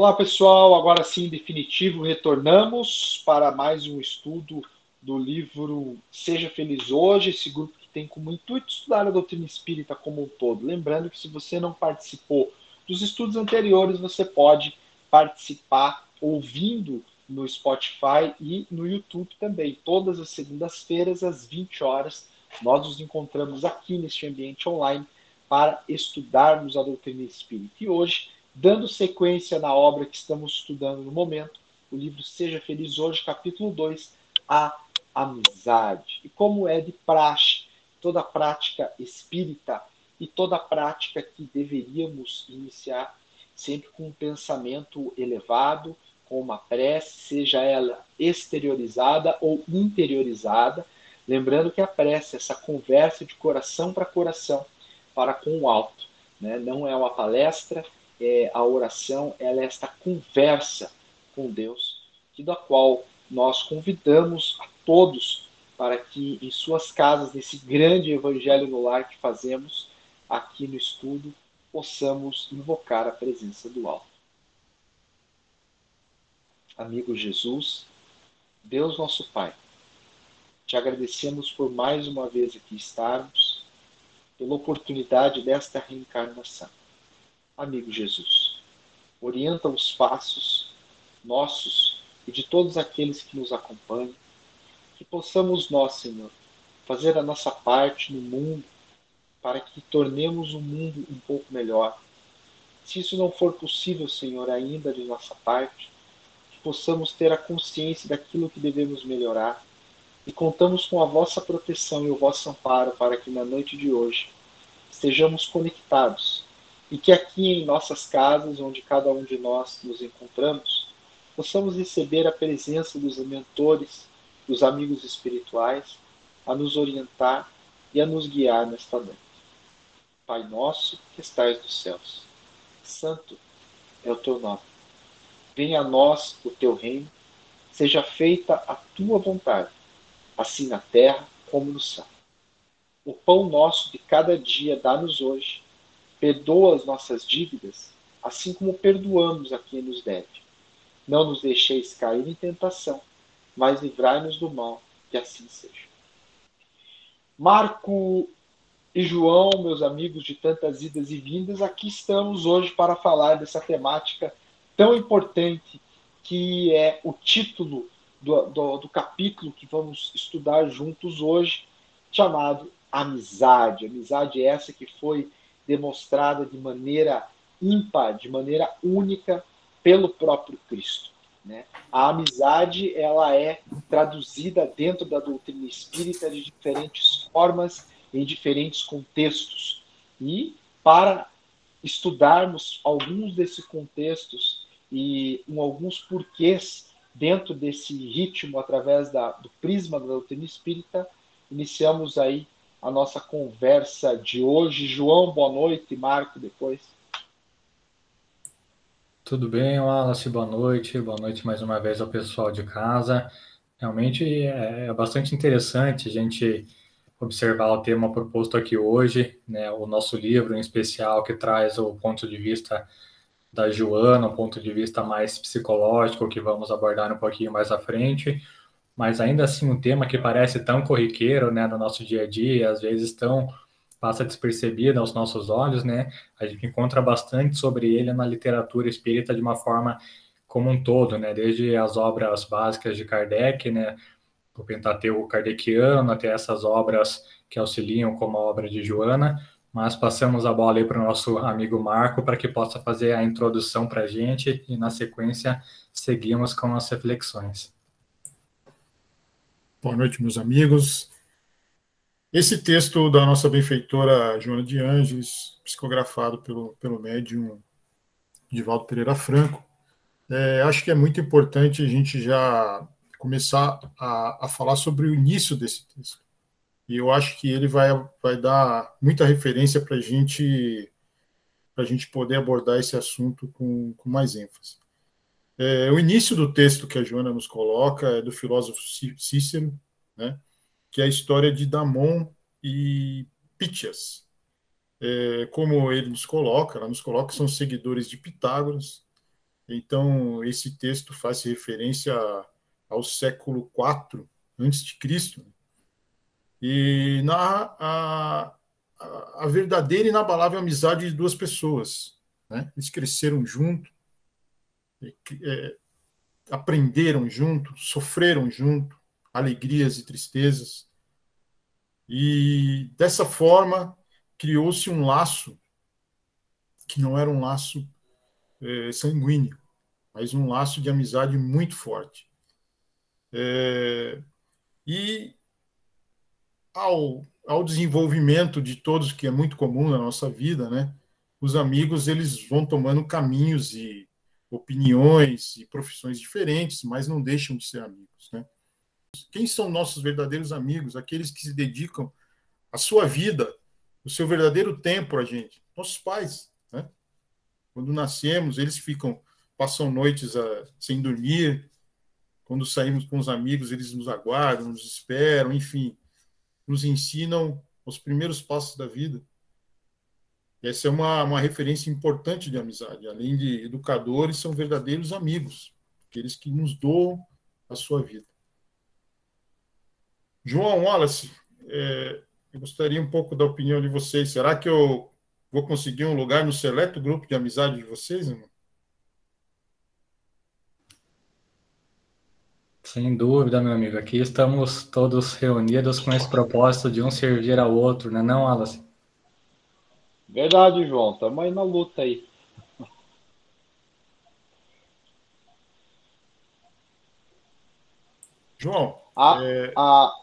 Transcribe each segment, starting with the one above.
Olá, pessoal. Agora sim, definitivo, retornamos para mais um estudo do livro Seja Feliz Hoje, esse grupo que tem como intuito estudar a doutrina espírita como um todo. Lembrando que se você não participou dos estudos anteriores, você pode participar ouvindo no Spotify e no YouTube também. Todas as segundas-feiras, às 20 horas, nós nos encontramos aqui neste ambiente online para estudarmos a doutrina espírita. E hoje Dando sequência na obra que estamos estudando no momento, o livro Seja Feliz Hoje, capítulo 2, a amizade. E como é de praxe, toda prática espírita e toda prática que deveríamos iniciar sempre com um pensamento elevado, com uma prece, seja ela exteriorizada ou interiorizada, lembrando que a prece essa conversa de coração para coração, para com o alto. Né? Não é uma palestra, é, a oração ela é esta conversa com Deus, que da qual nós convidamos a todos para que em suas casas, nesse grande evangelho no lar que fazemos aqui no estudo, possamos invocar a presença do alto. Amigo Jesus, Deus nosso Pai, te agradecemos por mais uma vez aqui estarmos, pela oportunidade desta reencarnação amigo Jesus. Orienta os passos nossos e de todos aqueles que nos acompanham, que possamos nós, Senhor, fazer a nossa parte no mundo para que tornemos o mundo um pouco melhor. Se isso não for possível, Senhor, ainda de nossa parte, que possamos ter a consciência daquilo que devemos melhorar e contamos com a vossa proteção e o vosso amparo para que na noite de hoje estejamos conectados e que aqui em nossas casas, onde cada um de nós nos encontramos, possamos receber a presença dos mentores, dos amigos espirituais, a nos orientar e a nos guiar nesta noite. Pai nosso que estais nos céus, santo é o teu nome. Venha a nós o teu reino, seja feita a tua vontade, assim na terra como no céu. O pão nosso de cada dia dá-nos hoje Perdoa as nossas dívidas, assim como perdoamos a quem nos deve. Não nos deixeis cair em tentação, mas livrai-nos do mal, que assim seja. Marco e João, meus amigos de tantas idas e vindas, aqui estamos hoje para falar dessa temática tão importante que é o título do, do, do capítulo que vamos estudar juntos hoje, chamado Amizade. Amizade essa que foi demonstrada de maneira ímpar, de maneira única pelo próprio Cristo. Né? A amizade ela é traduzida dentro da doutrina espírita de diferentes formas, em diferentes contextos. E para estudarmos alguns desses contextos e alguns porquês dentro desse ritmo através da, do prisma da doutrina espírita, iniciamos aí a nossa conversa de hoje. João, boa noite. Marco, depois. Tudo bem, Wallace? Boa noite. Boa noite mais uma vez ao pessoal de casa. Realmente é, é bastante interessante a gente observar o tema proposto aqui hoje, né? O nosso livro em especial que traz o ponto de vista da Joana, um ponto de vista mais psicológico que vamos abordar um pouquinho mais à frente mas ainda assim um tema que parece tão corriqueiro, né, no nosso dia a dia, às vezes tão passa despercebido aos nossos olhos, né? A gente encontra bastante sobre ele na literatura espírita de uma forma como um todo, né? Desde as obras básicas de Kardec, né? O Pentateuco Kardeciano, até essas obras que auxiliam, como a obra de Joana. Mas passamos a bola aí para o nosso amigo Marco para que possa fazer a introdução para a gente e, na sequência, seguimos com as reflexões. Boa noite, meus amigos. Esse texto da nossa benfeitora Joana de Anges, psicografado pelo, pelo médium Divaldo Pereira Franco, é, acho que é muito importante a gente já começar a, a falar sobre o início desse texto. E eu acho que ele vai, vai dar muita referência para gente, a gente poder abordar esse assunto com, com mais ênfase. É, o início do texto que a Joana nos coloca é do filósofo Cícero, né, que é a história de Damon e Pitias. É, como ele nos coloca, ela nos coloca são seguidores de Pitágoras, Então, esse texto faz referência ao século IV antes de Cristo. E na a, a verdadeira e inabalável amizade de duas pessoas. Né? Eles cresceram junto, é, aprenderam junto, sofreram junto, alegrias e tristezas. E dessa forma criou-se um laço que não era um laço é, sanguíneo, mas um laço de amizade muito forte. É, e ao, ao desenvolvimento de todos, que é muito comum na nossa vida, né? Os amigos eles vão tomando caminhos e opiniões e profissões diferentes, mas não deixam de ser amigos, né? Quem são nossos verdadeiros amigos? Aqueles que se dedicam a sua vida, o seu verdadeiro tempo a gente. Nossos pais, né? Quando nascemos, eles ficam passam noites a, ah, sem dormir. Quando saímos com os amigos, eles nos aguardam, nos esperam, enfim, nos ensinam os primeiros passos da vida. Essa é uma, uma referência importante de amizade. Além de educadores, são verdadeiros amigos, aqueles que nos doam a sua vida. João Wallace, é, eu gostaria um pouco da opinião de vocês. Será que eu vou conseguir um lugar no seleto grupo de amizade de vocês, irmão? Sem dúvida, meu amigo. Aqui estamos todos reunidos com esse propósito de um servir ao outro, né, não, Wallace? Verdade, João. Estamos aí na luta aí. João, a, é... a,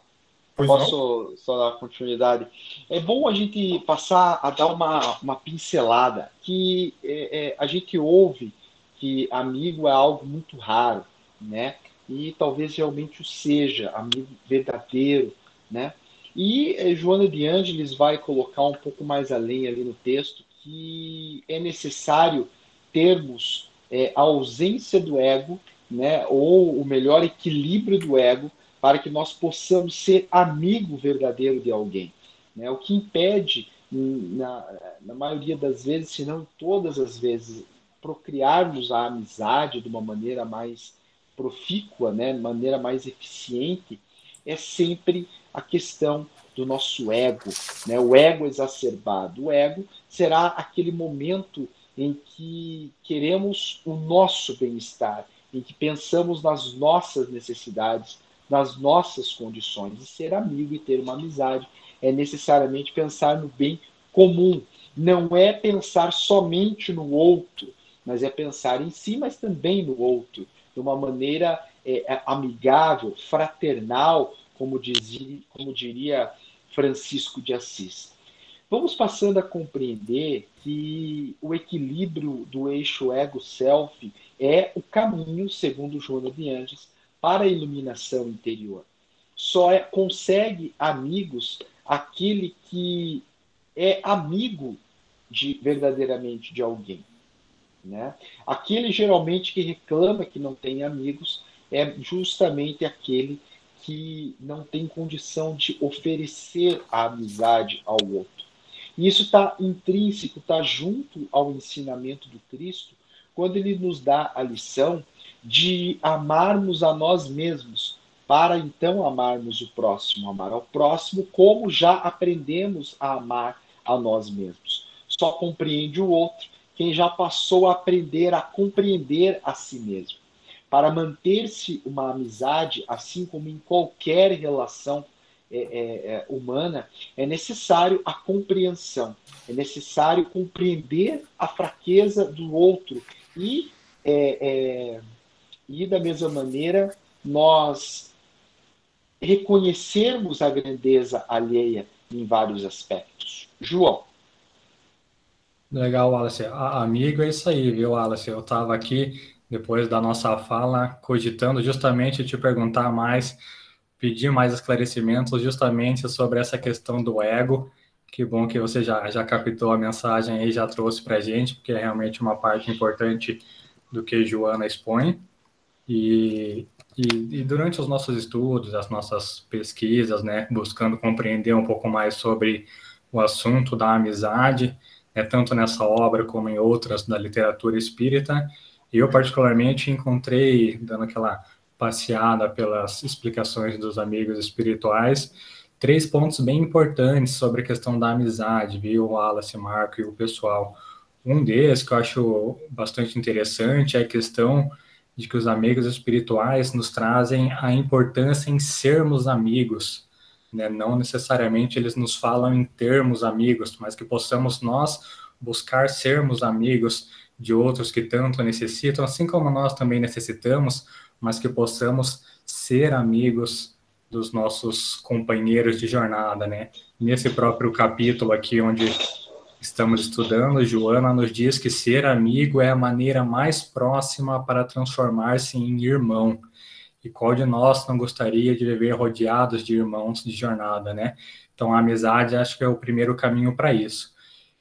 posso não? só dar continuidade? É bom a gente passar a dar uma, uma pincelada que é, é, a gente ouve que amigo é algo muito raro, né? E talvez realmente o seja, amigo verdadeiro, né? E eh, Joana de Ângeles vai colocar um pouco mais além ali no texto que é necessário termos é, a ausência do ego, né, ou o melhor equilíbrio do ego, para que nós possamos ser amigo verdadeiro de alguém. Né? O que impede, na, na maioria das vezes, se não todas as vezes, procriarmos a amizade de uma maneira mais profícua, né, maneira mais eficiente, é sempre a questão do nosso ego, né? o ego exacerbado. O ego será aquele momento em que queremos o nosso bem-estar, em que pensamos nas nossas necessidades, nas nossas condições. E ser amigo e ter uma amizade é necessariamente pensar no bem comum. Não é pensar somente no outro, mas é pensar em si, mas também no outro, de uma maneira é, amigável, fraternal, como, dizia, como diria Francisco de Assis. Vamos passando a compreender que o equilíbrio do eixo ego-self é o caminho, segundo Joana de Anges, para a iluminação interior. Só é, consegue amigos aquele que é amigo de verdadeiramente de alguém. Né? Aquele geralmente que reclama que não tem amigos é justamente aquele que não tem condição de oferecer a amizade ao outro. E isso está intrínseco, está junto ao ensinamento do Cristo, quando ele nos dá a lição de amarmos a nós mesmos, para então amarmos o próximo, amar ao próximo, como já aprendemos a amar a nós mesmos. Só compreende o outro quem já passou a aprender a compreender a si mesmo. Para manter-se uma amizade, assim como em qualquer relação é, é, é, humana, é necessário a compreensão, é necessário compreender a fraqueza do outro e, é, é, e da mesma maneira, nós reconhecermos a grandeza alheia em vários aspectos. João. Legal, Wallace. amigo é isso aí, viu, Wallace? Eu estava aqui depois da nossa fala, cogitando justamente te perguntar mais, pedir mais esclarecimentos justamente sobre essa questão do ego. Que bom que você já, já captou a mensagem e já trouxe para a gente, porque é realmente uma parte importante do que Joana expõe. E, e, e, durante os nossos estudos, as nossas pesquisas, né, buscando compreender um pouco mais sobre o assunto da amizade, né, tanto nessa obra como em outras da literatura espírita, Eu, particularmente, encontrei, dando aquela passeada pelas explicações dos amigos espirituais, três pontos bem importantes sobre a questão da amizade, viu, Wallace, Marco e o pessoal. Um deles que eu acho bastante interessante é a questão de que os amigos espirituais nos trazem a importância em sermos amigos. Né? Não necessariamente eles nos falam em termos amigos, mas que possamos nós buscar sermos amigos de outros que tanto necessitam, assim como nós também necessitamos, mas que possamos ser amigos dos nossos companheiros de jornada, né? Nesse próprio capítulo aqui onde estamos estudando, Joana nos diz que ser amigo é a maneira mais próxima para transformar-se em irmão. E qual de nós não gostaria de viver rodeados de irmãos de jornada, né? Então a amizade acho que é o primeiro caminho para isso.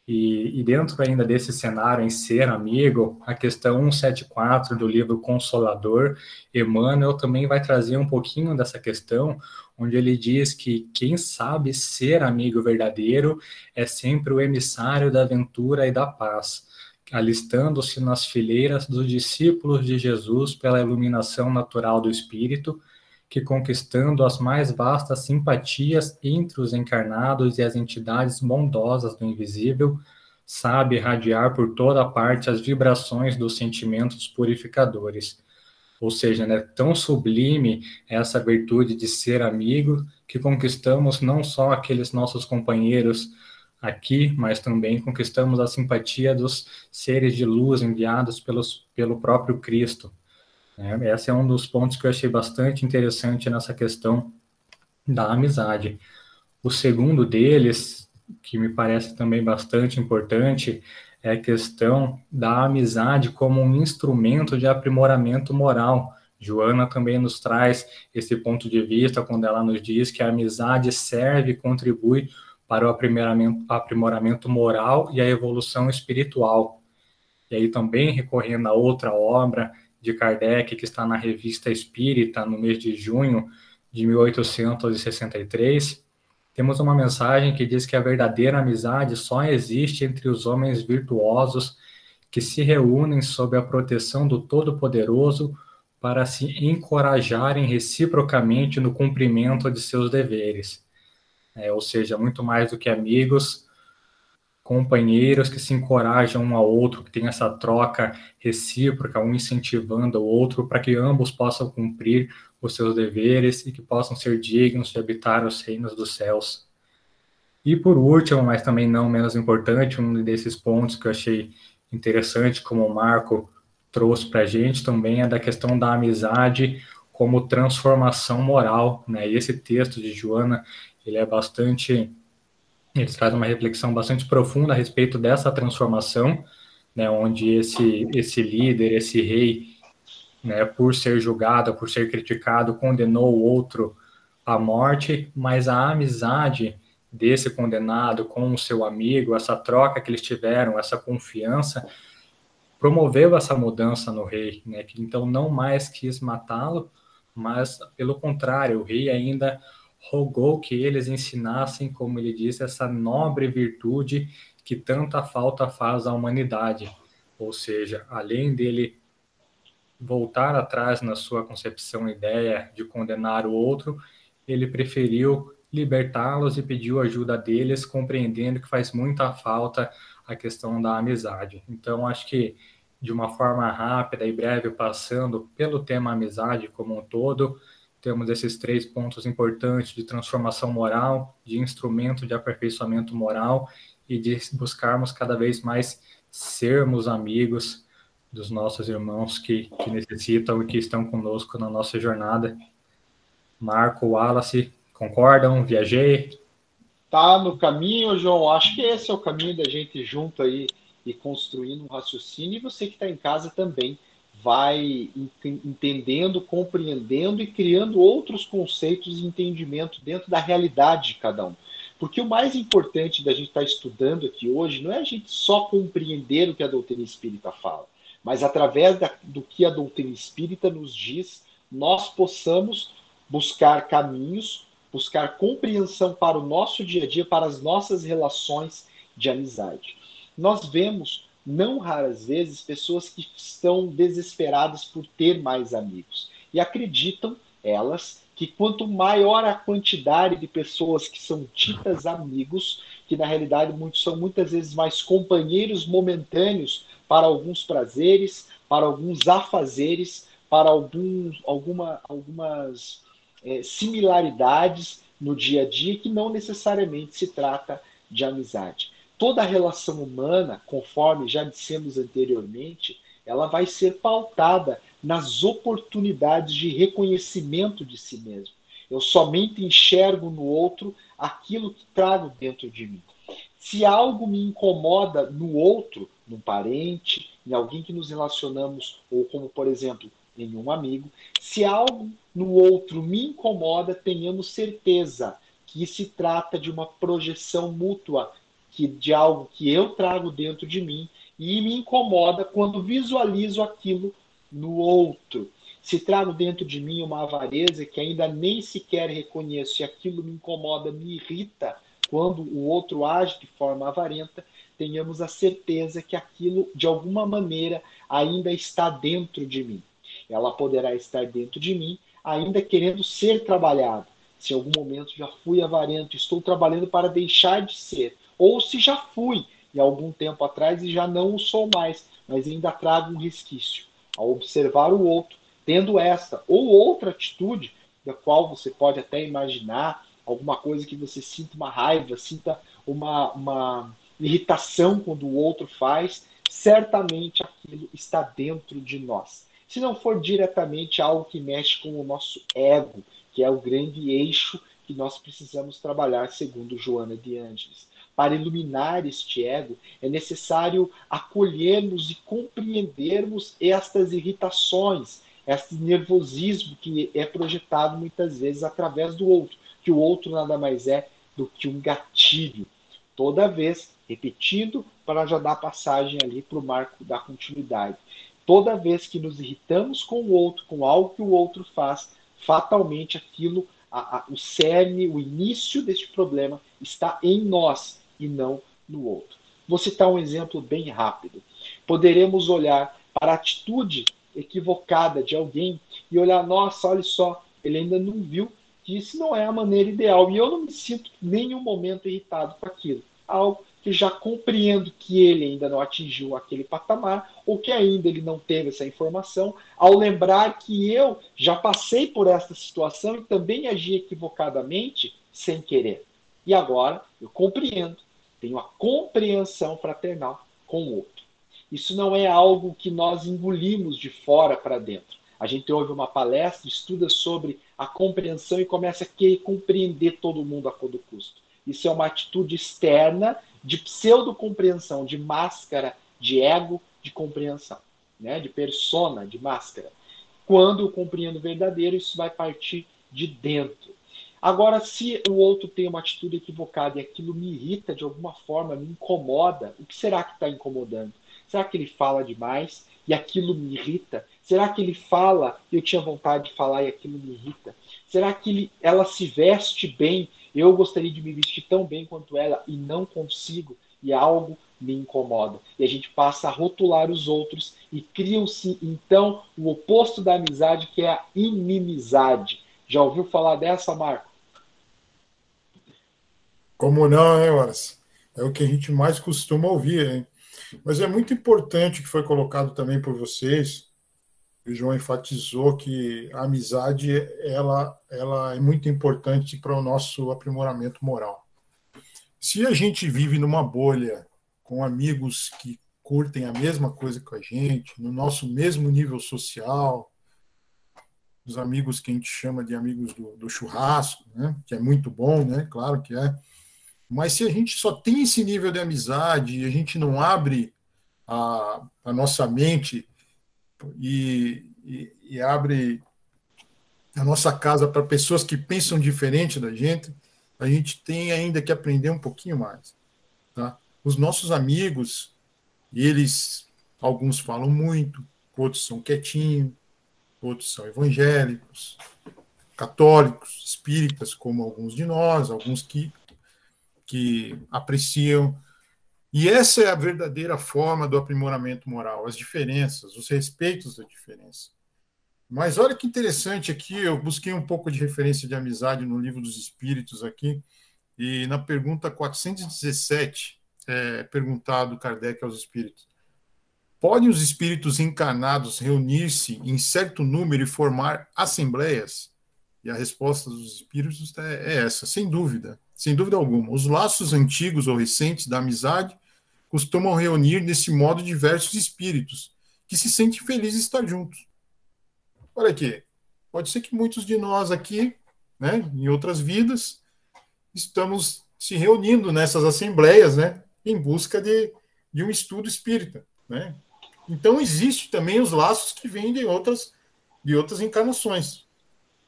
E, e, dentro ainda desse cenário em ser amigo, a questão 174 do livro Consolador, Emmanuel também vai trazer um pouquinho dessa questão, onde ele diz que quem sabe ser amigo verdadeiro é sempre o emissário da aventura e da paz, alistando-se nas fileiras dos discípulos de Jesus pela iluminação natural do Espírito, que conquistando as mais vastas simpatias entre os encarnados e as entidades bondosas do invisível, sabe irradiar por toda parte as vibrações dos sentimentos purificadores. Ou seja, né, tão sublime essa virtude de ser amigo que conquistamos não só aqueles nossos companheiros aqui, mas também conquistamos a simpatia dos seres de luz enviados pelos, pelo próprio Cristo. É, esse é um dos pontos que eu achei bastante interessante nessa questão da amizade. O segundo deles, que me parece também bastante importante, é a questão da amizade como um instrumento de aprimoramento moral. Joana também nos traz esse ponto de vista quando ela nos diz que a amizade serve e contribui para o aprimoramento, aprimoramento moral e a evolução espiritual. E aí também recorrendo a outra obra de Kardec, que está na Revista Espírita, no mês de junho de 1863, temos uma mensagem que diz que a verdadeira amizade só existe entre os homens virtuosos que se reúnem sob a proteção do Todo-Poderoso para se encorajarem reciprocamente no cumprimento de seus deveres. É, ou seja, muito mais do que amigos, companheiros que se encorajam um ao outro, que tem essa troca recíproca, um incentivando o outro, para que ambos possam cumprir os seus deveres e que possam ser dignos de habitar os reinos dos céus. E por último, mas também não menos importante, um desses pontos que eu achei interessante, como o Marco trouxe para a gente, também é da questão da amizade como transformação moral. Né? E esse texto de Joana, ele é bastante eles trazem uma reflexão bastante profunda a respeito dessa transformação, né, onde esse, esse líder, esse rei, né, por ser julgado, por ser criticado, condenou o outro à morte, mas a amizade desse condenado com o seu amigo, essa troca que eles tiveram, essa confiança, promoveu essa mudança no rei, né, que então não mais quis matá-lo, mas pelo contrário, o rei ainda rogou que eles ensinassem, como ele disse, essa nobre virtude que tanta falta faz à humanidade. Ou seja, além dele voltar atrás na sua concepção e ideia de condenar o outro, ele preferiu libertá-los e pediu ajuda deles, compreendendo que faz muita falta a questão da amizade. Então, acho que de uma forma rápida e breve, passando pelo tema amizade como um todo, temos esses três pontos importantes de transformação moral, de instrumento de aperfeiçoamento moral e de buscarmos cada vez mais sermos amigos dos nossos irmãos que, que necessitam e que estão conosco na nossa jornada. Marco, Wallace, concordam? Viajei? Tá no caminho, João. Acho que esse é o caminho da gente junto aí e construindo um raciocínio. E você que está em casa também vai entendendo, compreendendo e criando outros conceitos e entendimento dentro da realidade de cada um. Porque o mais importante da gente estar estudando aqui hoje não é a gente só compreender o que a doutrina espírita fala, mas através da, do que a doutrina espírita nos diz, nós possamos buscar caminhos, buscar compreensão para o nosso dia a dia, para as nossas relações de amizade. Nós vemos não raras vezes, pessoas que estão desesperadas por ter mais amigos e acreditam, elas, que quanto maior a quantidade de pessoas que são tidas amigos, que na realidade muitos são muitas vezes mais companheiros momentâneos para alguns prazeres, para alguns afazeres, para alguns, alguma, algumas é, similaridades no dia a dia que não necessariamente se trata de amizade. Toda relação humana, conforme já dissemos anteriormente, ela vai ser pautada nas oportunidades de reconhecimento de si mesmo. Eu somente enxergo no outro aquilo que trago dentro de mim. Se algo me incomoda no outro, num parente, em alguém que nos relacionamos, ou como, por exemplo, em um amigo, se algo no outro me incomoda, tenhamos certeza que se trata de uma projeção mútua, que de algo que eu trago dentro de mim e me incomoda quando visualizo aquilo no outro. Se trago dentro de mim uma avareza que ainda nem sequer reconheço e aquilo me incomoda, me irrita quando o outro age de forma avarenta, tenhamos a certeza que aquilo, de alguma maneira, ainda está dentro de mim. Ela poderá estar dentro de mim, ainda querendo ser trabalhado. Se em algum momento já fui avarento, estou trabalhando para deixar de ser. Ou se já fui, em algum tempo atrás, e já não o sou mais, mas ainda trago um resquício. Ao observar o outro, tendo esta ou outra atitude, da qual você pode até imaginar, alguma coisa que você sinta uma raiva, sinta uma, uma irritação quando o outro faz, certamente aquilo está dentro de nós. Se não for diretamente algo que mexe com o nosso ego, que é o grande eixo que nós precisamos trabalhar, segundo Joana de Ângeles. Para iluminar este ego, é necessário acolhermos e compreendermos estas irritações, este nervosismo que é projetado muitas vezes através do outro, que o outro nada mais é do que um gatilho. Toda vez, repetindo, para já dar passagem ali para o marco da continuidade. Toda vez que nos irritamos com o outro, com algo que o outro faz, fatalmente aquilo, a, a, o cerne, o início deste problema está em nós e não no outro. Vou citar um exemplo bem rápido. Poderemos olhar para a atitude equivocada de alguém e olhar, nossa, olha só, ele ainda não viu que isso não é a maneira ideal. E eu não me sinto nenhum momento irritado com aquilo. Algo que já compreendo que ele ainda não atingiu aquele patamar, ou que ainda ele não teve essa informação, ao lembrar que eu já passei por essa situação e também agi equivocadamente sem querer. E agora eu compreendo, tenho a compreensão fraternal com o outro. Isso não é algo que nós engolimos de fora para dentro. A gente ouve uma palestra, estuda sobre a compreensão e começa a querer compreender todo mundo a todo custo. Isso é uma atitude externa de pseudo-compreensão, de máscara, de ego, de compreensão, né? de persona, de máscara. Quando eu compreendo o verdadeiro, isso vai partir de dentro. Agora, se o outro tem uma atitude equivocada e aquilo me irrita de alguma forma, me incomoda, o que será que está incomodando? Será que ele fala demais e aquilo me irrita? Será que ele fala e eu tinha vontade de falar e aquilo me irrita? Será que ele, ela se veste bem eu gostaria de me vestir tão bem quanto ela e não consigo, e algo me incomoda. E a gente passa a rotular os outros e criam-se então o oposto da amizade, que é a inimizade. Já ouviu falar dessa, Marco? Como não, hein, Horas? É o que a gente mais costuma ouvir, hein? Mas é muito importante que foi colocado também por vocês o João enfatizou que a amizade ela, ela é muito importante para o nosso aprimoramento moral. Se a gente vive numa bolha com amigos que curtem a mesma coisa que a gente, no nosso mesmo nível social, os amigos que a gente chama de amigos do, do churrasco, né? que é muito bom, né? claro que é. Mas se a gente só tem esse nível de amizade e a gente não abre a, a nossa mente e, e, e abre a nossa casa para pessoas que pensam diferente da gente, a gente tem ainda que aprender um pouquinho mais. Tá? Os nossos amigos, eles, alguns falam muito, outros são quietinhos, outros são evangélicos, católicos, espíritas, como alguns de nós, alguns que, que apreciam. E essa é a verdadeira forma do aprimoramento moral, as diferenças, os respeitos da diferença. Mas olha que interessante aqui, eu busquei um pouco de referência de amizade no livro dos Espíritos aqui, e na pergunta 417, é, perguntado Kardec aos espíritos: podem os espíritos encarnados reunir-se em certo número e formar assembleias? E a resposta dos espíritos é, é essa, sem dúvida, sem dúvida alguma. Os laços antigos ou recentes da amizade costumam reunir nesse modo diversos espíritos que se sentem felizes de estar juntos. Olha aqui, pode ser que muitos de nós aqui, né, em outras vidas, estamos se reunindo nessas assembleias, né, em busca de, de um estudo espírita, né? Então existe também os laços que vêm de outras de outras encarnações.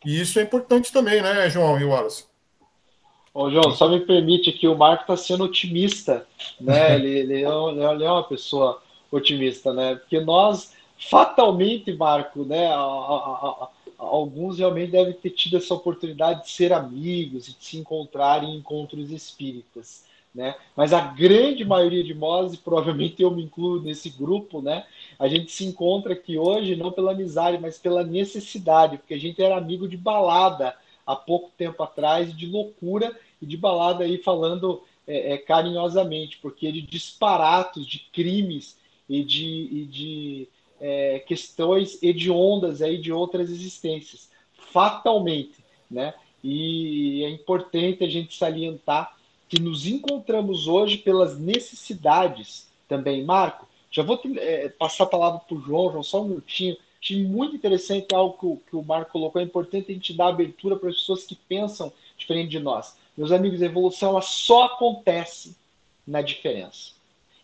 E isso é importante também, né, João e Wallace? Ô, João, só me permite que o Marco está sendo otimista, né? ele, ele, é, ele, é, uma pessoa otimista, né? Porque nós, fatalmente, Marco, né? A, a, a, alguns realmente devem ter tido essa oportunidade de ser amigos e de se encontrar em encontros espíritas. Né? Mas a grande maioria de nós, e provavelmente eu me incluo nesse grupo, né? A gente se encontra aqui hoje não pela amizade, mas pela necessidade, porque a gente era amigo de balada há pouco tempo atrás, de loucura e de balada aí falando é, é, carinhosamente, porque de disparatos, de crimes e de, e de é, questões hediondas aí de outras existências, fatalmente, né? E é importante a gente salientar que nos encontramos hoje pelas necessidades também. Marco, já vou é, passar a palavra para o João, João, só um minutinho. Achei muito interessante algo que o, que o Marco colocou. É importante a gente dar abertura para as pessoas que pensam diferente de nós. Meus amigos, a evolução ela só acontece na diferença.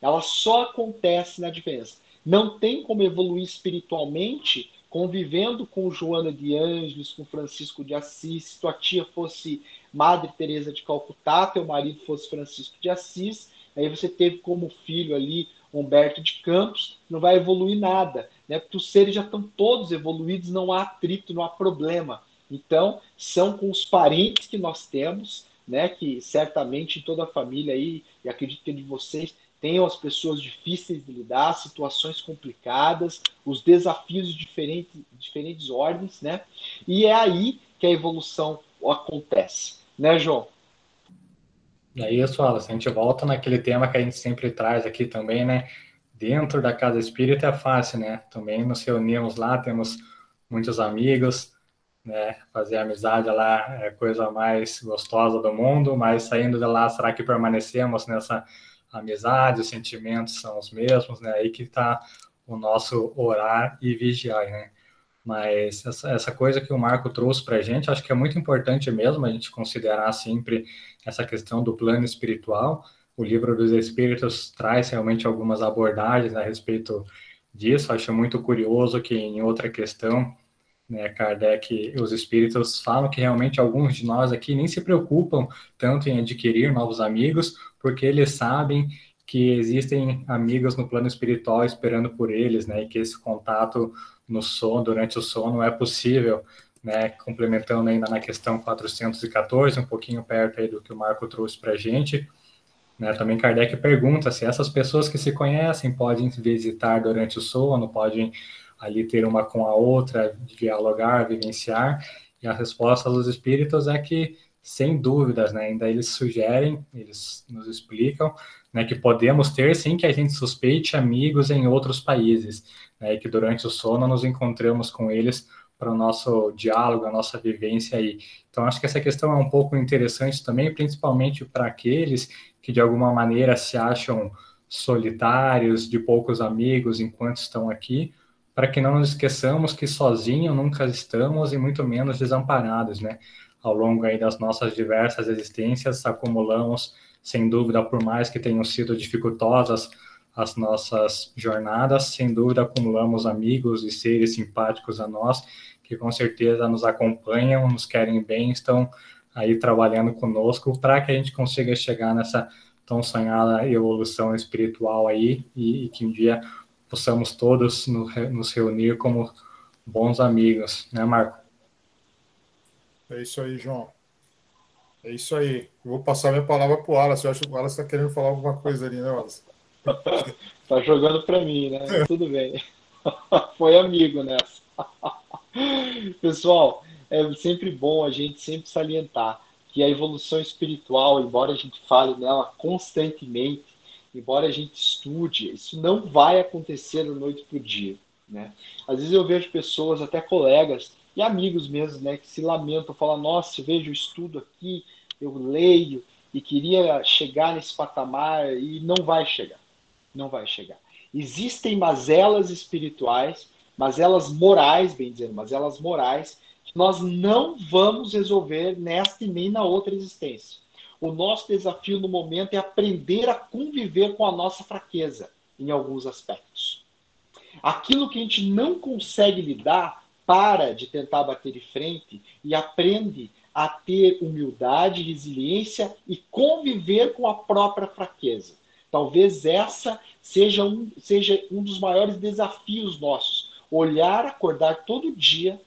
Ela só acontece na diferença. Não tem como evoluir espiritualmente convivendo com Joana de Ângeles, com Francisco de Assis, se tua tia fosse Madre Teresa de Calcutá, teu marido fosse Francisco de Assis, aí você teve como filho ali Humberto de Campos, não vai evoluir nada, né? Porque os seres já estão todos evoluídos, não há atrito, não há problema. Então, são com os parentes que nós temos, né? Que certamente toda a família aí, e acredito que de vocês, tenham as pessoas difíceis de lidar, situações complicadas, os desafios de diferentes, diferentes ordens, né? E é aí que a evolução acontece, né, João? É isso, Wallace. A gente volta naquele tema que a gente sempre traz aqui também, né? Dentro da casa espírita é fácil, né? Também nos reunimos lá, temos muitos amigos, né? Fazer amizade lá é a coisa mais gostosa do mundo, mas saindo de lá, será que permanecemos nessa amizade? Os sentimentos são os mesmos, né? Aí que está o nosso orar e vigiar, né? Mas essa, essa coisa que o Marco trouxe para a gente, acho que é muito importante mesmo a gente considerar sempre essa questão do plano espiritual. O livro dos Espíritos traz realmente algumas abordagens a respeito disso. Acho muito curioso que em outra questão, né, Kardec, os Espíritos falam que realmente alguns de nós aqui nem se preocupam tanto em adquirir novos amigos, porque eles sabem que existem amigos no plano espiritual esperando por eles, né, e que esse contato no sono, durante o sono, é possível, né, complementando ainda na questão 414, um pouquinho perto aí do que o Marco trouxe para a gente, né, também Kardec pergunta se essas pessoas que se conhecem podem visitar durante o sono, podem ali ter uma com a outra, dialogar, vivenciar, e a resposta dos espíritos é que, sem dúvidas, né, ainda eles sugerem, eles nos explicam, né, que podemos ter, sim, que a gente suspeite amigos em outros países, né, e que durante o sono nos encontramos com eles para o nosso diálogo, a nossa vivência aí. Então, acho que essa questão é um pouco interessante também, principalmente para aqueles que de alguma maneira se acham solitários, de poucos amigos enquanto estão aqui, para que não nos esqueçamos que sozinhos nunca estamos e muito menos desamparados, né? Ao longo aí das nossas diversas existências, acumulamos, sem dúvida, por mais que tenham sido dificultosas as nossas jornadas. Sem dúvida, acumulamos amigos e seres simpáticos a nós, que com certeza nos acompanham, nos querem bem, estão aí trabalhando conosco para que a gente consiga chegar nessa tão sonhada evolução espiritual aí e, e que um dia possamos todos no, nos reunir como bons amigos, né, Marco? É isso aí, João. É isso aí. Eu vou passar minha palavra para o Wallace. Eu acho que o Wallace está querendo falar alguma coisa ali, né, Wallace? tá jogando para mim, né? É. Tudo bem. Foi amigo nessa. Pessoal, é sempre bom a gente sempre salientar que a evolução espiritual, embora a gente fale nela constantemente, embora a gente estude, isso não vai acontecer da noite para o dia. Né? Às vezes eu vejo pessoas, até colegas e amigos mesmo, né, que se lamentam, falam: Nossa, vejo o estudo aqui, eu leio e queria chegar nesse patamar e não vai chegar. Não vai chegar. Existem mazelas espirituais, mazelas morais, bem dizendo, mazelas morais, que nós não vamos resolver nesta e nem na outra existência. O nosso desafio no momento é aprender a conviver com a nossa fraqueza em alguns aspectos. Aquilo que a gente não consegue lidar, para de tentar bater de frente e aprende a ter humildade, resiliência e conviver com a própria fraqueza. Talvez essa seja um, seja um dos maiores desafios nossos. Olhar, acordar todo dia,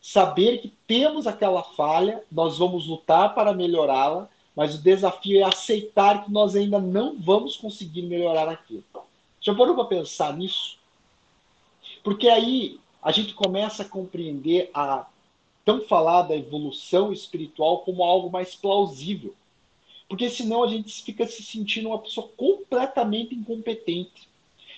saber que temos aquela falha, nós vamos lutar para melhorá-la, mas o desafio é aceitar que nós ainda não vamos conseguir melhorar aquilo. Já parou para pensar nisso? Porque aí a gente começa a compreender a tão falada evolução espiritual como algo mais plausível. Porque senão a gente fica se sentindo uma pessoa completamente incompetente.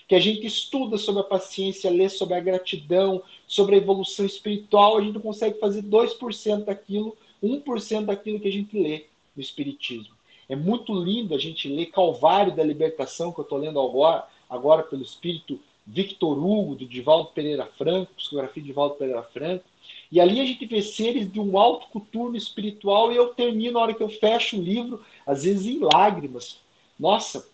Que a gente estuda sobre a paciência, lê sobre a gratidão, sobre a evolução espiritual, a gente não consegue fazer 2% daquilo, 1% daquilo que a gente lê no Espiritismo. É muito lindo a gente ler Calvário da Libertação, que eu estou lendo agora, agora pelo Espírito Victor Hugo, do Divaldo Pereira Franco, psicografia de Divaldo Pereira Franco. E ali a gente vê seres de um alto coturno espiritual e eu termino, na hora que eu fecho o livro, às vezes em lágrimas. Nossa,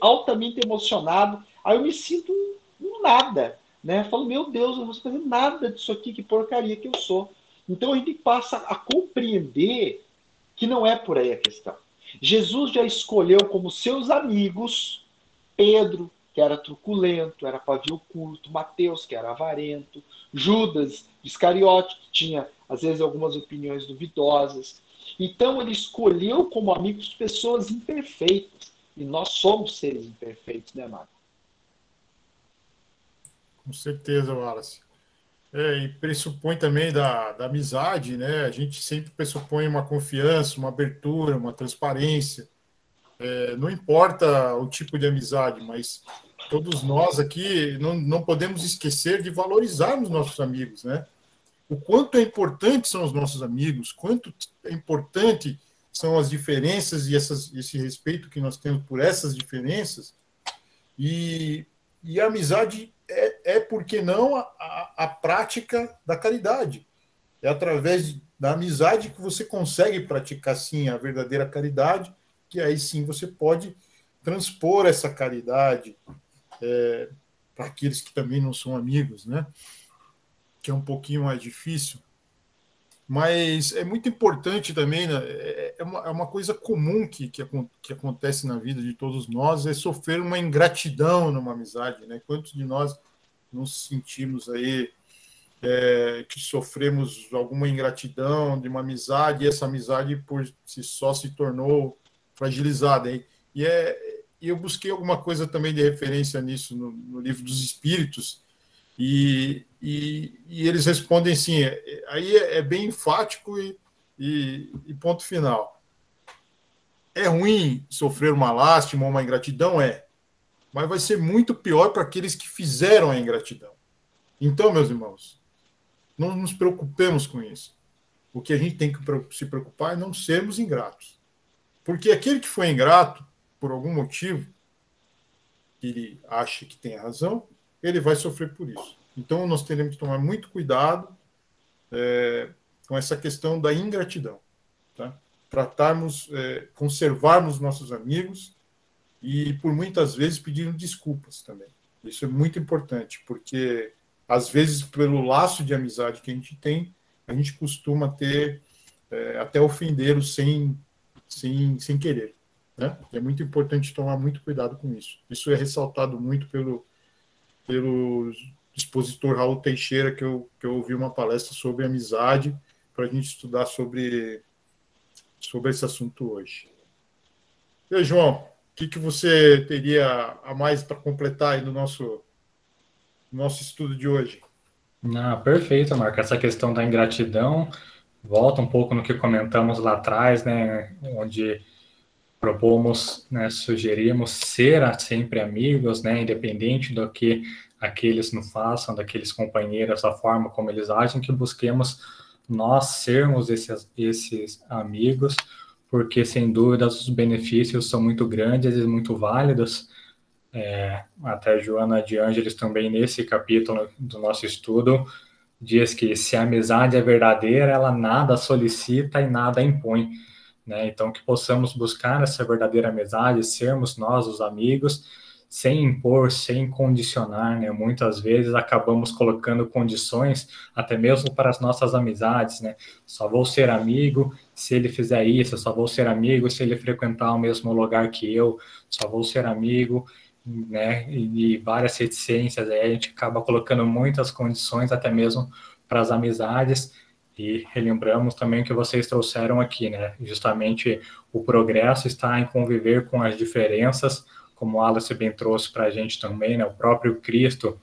altamente emocionado. Aí eu me sinto um, um nada. Né? Eu falo, meu Deus, eu não vou fazer nada disso aqui, que porcaria que eu sou. Então a gente passa a compreender que não é por aí a questão. Jesus já escolheu como seus amigos Pedro, que era truculento, era pavio curto, Mateus, que era avarento, Judas Iscariote, que tinha, às vezes, algumas opiniões duvidosas. Então, ele escolheu como amigos pessoas imperfeitas. E nós somos seres imperfeitos, né, Marco? Com certeza, Wallace. É, e pressupõe também da, da amizade, né? A gente sempre pressupõe uma confiança, uma abertura, uma transparência. É, não importa o tipo de amizade, mas todos nós aqui não, não podemos esquecer de valorizarmos nossos amigos, né? O quanto é importante são os nossos amigos, quanto é importante são as diferenças e essas, esse respeito que nós temos por essas diferenças. E, e a amizade é, é por que não, a, a, a prática da caridade. É através da amizade que você consegue praticar, sim, a verdadeira caridade que aí sim você pode transpor essa caridade é, para aqueles que também não são amigos, né? Que é um pouquinho mais difícil. Mas é muito importante também, né? é, é, uma, é uma coisa comum que, que, que acontece na vida de todos nós, é sofrer uma ingratidão numa amizade, né? Quantos de nós nos sentimos aí é, que sofremos alguma ingratidão de uma amizade e essa amizade por si só se tornou fragilizada. Hein? E é, eu busquei alguma coisa também de referência nisso no, no livro dos Espíritos, e, e, e, eles respondem sim. É, aí é, é bem enfático e, e, ponto final. É ruim sofrer uma lástima ou uma ingratidão? É. Mas vai ser muito pior para aqueles que fizeram a ingratidão. Então, meus irmãos, não nos preocupemos com isso. O que a gente tem que se preocupar é não sermos ingratos. Porque aquele que foi ingrato, por algum motivo, ele acha que tem razão, ele vai sofrer por isso. Então, nós teremos que tomar muito cuidado é, com essa questão da ingratidão. Tá? Tratarmos, é, conservarmos nossos amigos e, por muitas vezes, pedir desculpas também. Isso é muito importante, porque, às vezes, pelo laço de amizade que a gente tem, a gente costuma ter é, até ofendê-los sem sem, sem querer. Né? É muito importante tomar muito cuidado com isso. Isso é ressaltado muito pelo, pelo expositor Raul Teixeira, que eu, que eu ouvi uma palestra sobre amizade, para a gente estudar sobre, sobre esse assunto hoje. E aí, João, que, que você teria a mais para completar aí no nosso, nosso estudo de hoje? Ah, perfeito, Marco. Essa questão da ingratidão volta um pouco no que comentamos lá atrás, né, onde propomos, né, sugerimos ser sempre amigos, né, independente do que aqueles nos façam, daqueles companheiros, da forma como eles agem, que busquemos nós sermos esses, esses amigos, porque sem dúvida os benefícios são muito grandes e muito válidos. É, até Joana de Ângeles também nesse capítulo do nosso estudo diz que se a amizade é verdadeira, ela nada solicita e nada impõe. Né? Então, que possamos buscar essa verdadeira amizade, sermos nós os amigos, sem impor, sem condicionar, né? Muitas vezes acabamos colocando condições, até mesmo para as nossas amizades, né? Só vou ser amigo se ele fizer isso, só vou ser amigo se ele frequentar o mesmo lugar que eu, só vou ser amigo, né? E, várias reticências, aí a gente acaba colocando muitas condições, até mesmo para as amizades, e relembramos também que vocês trouxeram aqui, né? Justamente o progresso está em conviver com as diferenças, como o Alice bem trouxe para a gente também, né? O próprio Cristo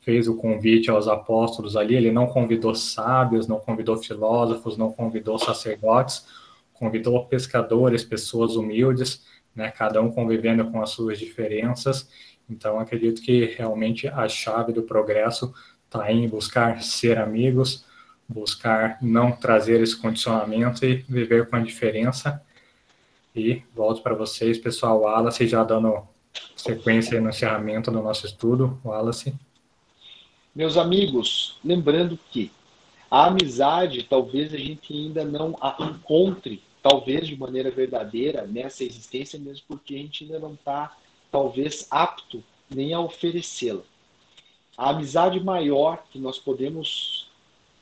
fez o convite aos apóstolos ali, ele não convidou sábios, não convidou filósofos, não convidou sacerdotes, convidou pescadores, pessoas humildes, né? Cada um convivendo com as suas diferenças. Então, acredito que realmente a chave do progresso está em buscar ser amigos, buscar não trazer esse condicionamento e viver com a diferença e volto para vocês, pessoal. Wallace, já dando sequência no encerramento do nosso estudo. Wallace. Meus amigos, lembrando que a amizade talvez a gente ainda não a encontre, talvez de maneira verdadeira, nessa existência, mesmo porque a gente ainda não está, talvez, apto nem a oferecê-la. A amizade maior que nós podemos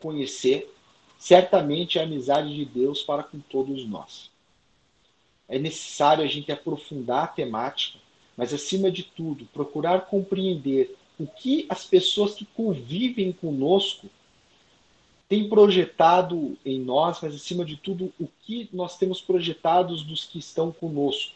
conhecer, certamente a amizade de Deus para com todos nós é necessário a gente aprofundar a temática, mas acima de tudo, procurar compreender o que as pessoas que convivem conosco têm projetado em nós, mas acima de tudo, o que nós temos projetados dos que estão conosco.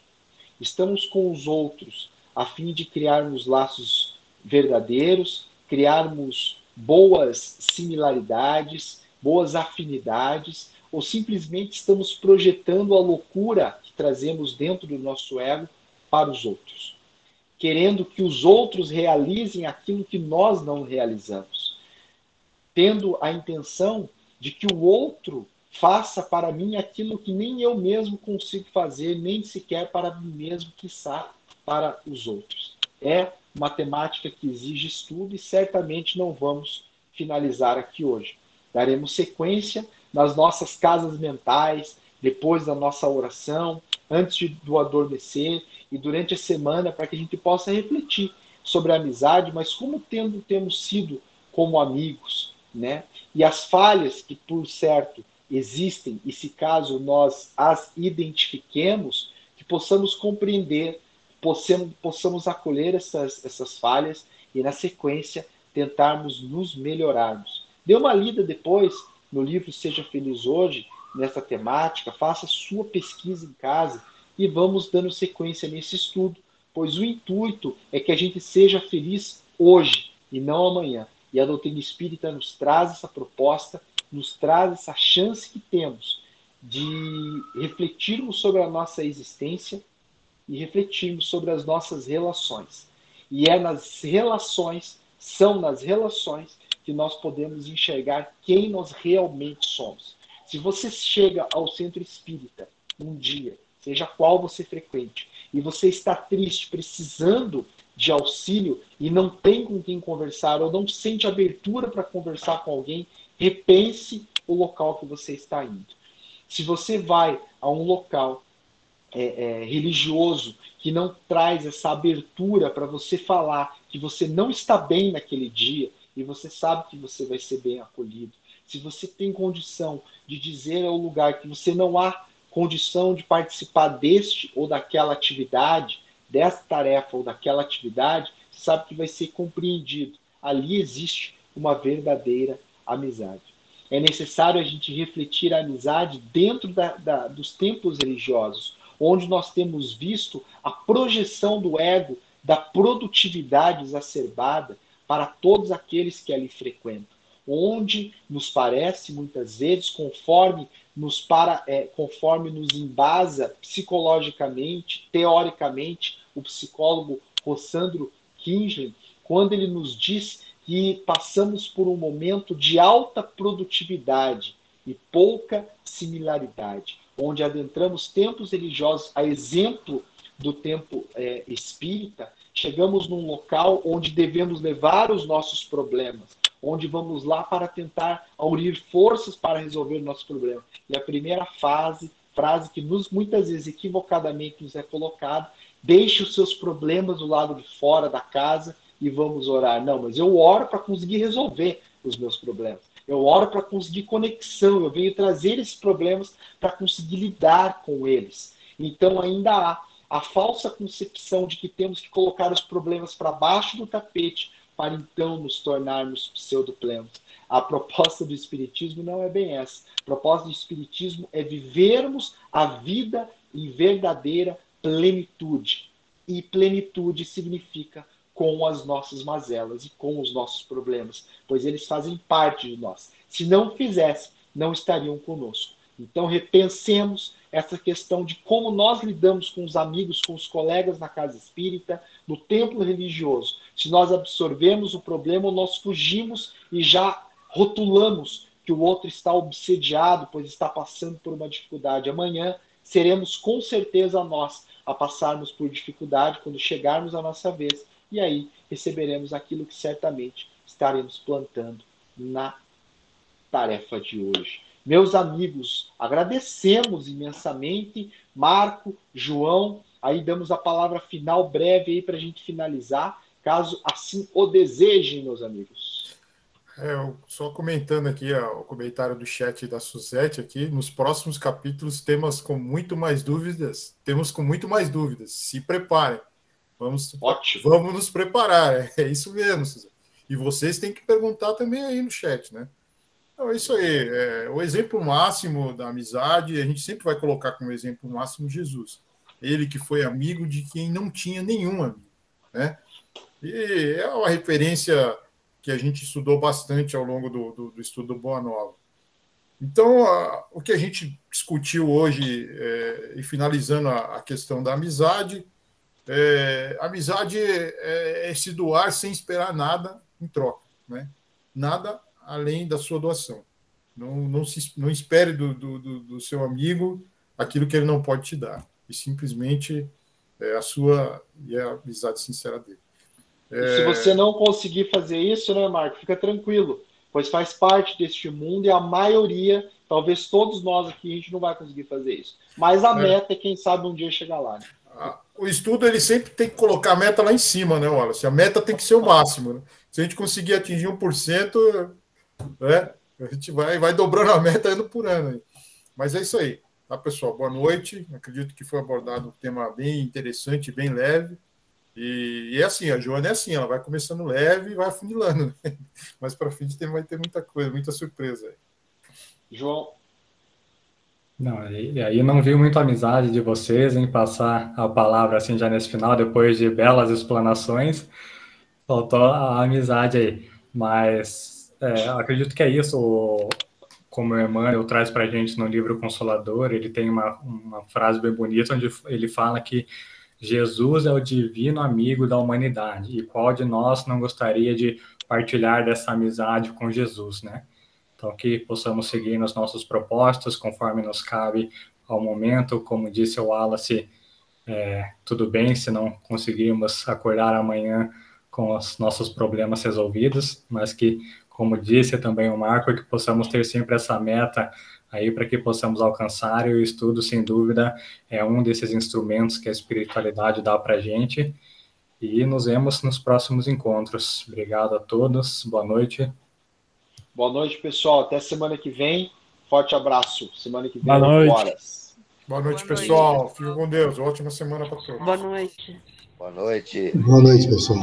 Estamos com os outros a fim de criarmos laços verdadeiros, criarmos boas similaridades, boas afinidades, ou simplesmente estamos projetando a loucura que trazemos dentro do nosso ego para os outros, querendo que os outros realizem aquilo que nós não realizamos, tendo a intenção de que o outro faça para mim aquilo que nem eu mesmo consigo fazer, nem sequer para mim mesmo, quiçá para os outros. É uma temática que exige estudo e certamente não vamos finalizar aqui hoje. Daremos sequência nas nossas casas mentais, depois da nossa oração, antes do adormecer e durante a semana, para que a gente possa refletir sobre a amizade, mas como tendo, temos sido como amigos, né? E as falhas que, por certo, existem, e se caso nós as identifiquemos, que possamos compreender, possamos, possamos acolher essas, essas falhas e, na sequência, tentarmos nos melhorarmos. Dê uma lida depois no livro Seja Feliz Hoje, nessa temática, faça sua pesquisa em casa e vamos dando sequência nesse estudo, pois o intuito é que a gente seja feliz hoje e não amanhã. E a doutrina espírita nos traz essa proposta, nos traz essa chance que temos de refletirmos sobre a nossa existência e refletirmos sobre as nossas relações. E é nas relações, são nas relações que nós podemos enxergar quem nós realmente somos. Se você chega ao centro espírita um dia, seja qual você frequente, e você está triste, precisando de auxílio e não tem com quem conversar ou não sente abertura para conversar com alguém, repense o local que você está indo. Se você vai a um local é, é, religioso que não traz essa abertura para você falar que você não está bem naquele dia, e você sabe que você vai ser bem acolhido. Se você tem condição de dizer ao lugar que você não há condição de participar deste ou daquela atividade, dessa tarefa ou daquela atividade, você sabe que vai ser compreendido. Ali existe uma verdadeira amizade. É necessário a gente refletir a amizade dentro da, da, dos templos religiosos, onde nós temos visto a projeção do ego, da produtividade exacerbada para todos aqueles que ali frequentam, onde nos parece muitas vezes conforme nos para é, conforme nos embasa psicologicamente, teoricamente, o psicólogo Rossandro Kingley, quando ele nos diz que passamos por um momento de alta produtividade e pouca similaridade, onde adentramos tempos religiosos, a exemplo do tempo é, espírita, chegamos num local onde devemos levar os nossos problemas, onde vamos lá para tentar aurir forças para resolver o nosso problema. E a primeira fase, frase que nos, muitas vezes equivocadamente nos é colocada, deixe os seus problemas do lado de fora da casa e vamos orar. Não, mas eu oro para conseguir resolver os meus problemas. Eu oro para conseguir conexão. Eu venho trazer esses problemas para conseguir lidar com eles. Então ainda há a falsa concepção de que temos que colocar os problemas para baixo do tapete para então nos tornarmos pseudoplenos. A proposta do Espiritismo não é bem essa. A proposta do Espiritismo é vivermos a vida em verdadeira plenitude. E plenitude significa com as nossas mazelas e com os nossos problemas, pois eles fazem parte de nós. Se não fizessem, não estariam conosco. Então repensemos essa questão de como nós lidamos com os amigos, com os colegas na casa espírita, no templo religioso. Se nós absorvemos o problema, nós fugimos e já rotulamos que o outro está obsediado, pois está passando por uma dificuldade. Amanhã seremos com certeza nós a passarmos por dificuldade quando chegarmos à nossa vez e aí receberemos aquilo que certamente estaremos plantando na tarefa de hoje. Meus amigos, agradecemos imensamente, Marco, João, aí damos a palavra final breve aí para a gente finalizar, caso assim o desejem, meus amigos. É, só comentando aqui ó, o comentário do chat da Suzete aqui, nos próximos capítulos temos com muito mais dúvidas, temos com muito mais dúvidas, se preparem. Vamos, Ótimo. vamos nos preparar, é isso mesmo. E vocês têm que perguntar também aí no chat, né? Então, é isso aí. É, o exemplo máximo da amizade, a gente sempre vai colocar como exemplo máximo Jesus. Ele que foi amigo de quem não tinha nenhum amigo, né? E é uma referência que a gente estudou bastante ao longo do, do, do estudo do Boa Nova. Então, a, o que a gente discutiu hoje, é, e finalizando a, a questão da amizade, é, amizade é, é, se doar sem esperar nada em troca, né? Nada além da sua doação. Não, não, se, não espere do, do, do, seu amigo aquilo que ele não pode te dar. E simplesmente é, a sua e a amizade sincera dele. É... Se você não conseguir fazer isso, né, Marco, fica tranquilo, pois faz parte deste mundo e a maioria, talvez todos nós aqui, a gente não vai conseguir fazer isso. Mas a é. meta é, quem sabe, um dia chegar lá. Né? O estudo ele sempre tem que colocar a meta lá em cima, né, Wallace? A meta tem que ser o máximo. Né? Se a gente conseguir atingir 1%, né, a gente vai, vai dobrando a meta ano por ano. Mas é isso aí. Tá, pessoal? Boa noite. Acredito que foi abordado um tema bem interessante, bem leve. E, e é assim, a Joana é assim, ela vai começando leve e vai afunilando. Né? Mas para frente vai ter muita coisa, muita surpresa. João, não, e aí não vi muita amizade de vocês em passar a palavra assim já nesse final, depois de belas explanações. Faltou a amizade aí. Mas é, acredito que é isso. Como o Emmanuel traz para a gente no livro Consolador, ele tem uma, uma frase bem bonita onde ele fala que Jesus é o divino amigo da humanidade. E qual de nós não gostaria de partilhar dessa amizade com Jesus, né? Então, que possamos seguir nos nossos propósitos conforme nos cabe ao momento. Como disse o Wallace, é, tudo bem se não conseguirmos acordar amanhã com os nossos problemas resolvidos, mas que, como disse também o Marco, que possamos ter sempre essa meta aí para que possamos alcançar. E o estudo, sem dúvida, é um desses instrumentos que a espiritualidade dá para a gente. E nos vemos nos próximos encontros. Obrigado a todos, boa noite. Boa noite, pessoal. Até semana que vem. Forte abraço. Semana que vem, Boa noite. horas. Boa noite, Boa pessoal. Noite. Fique com Deus. Ótima semana para todos. Boa noite. Boa noite. Boa noite, pessoal.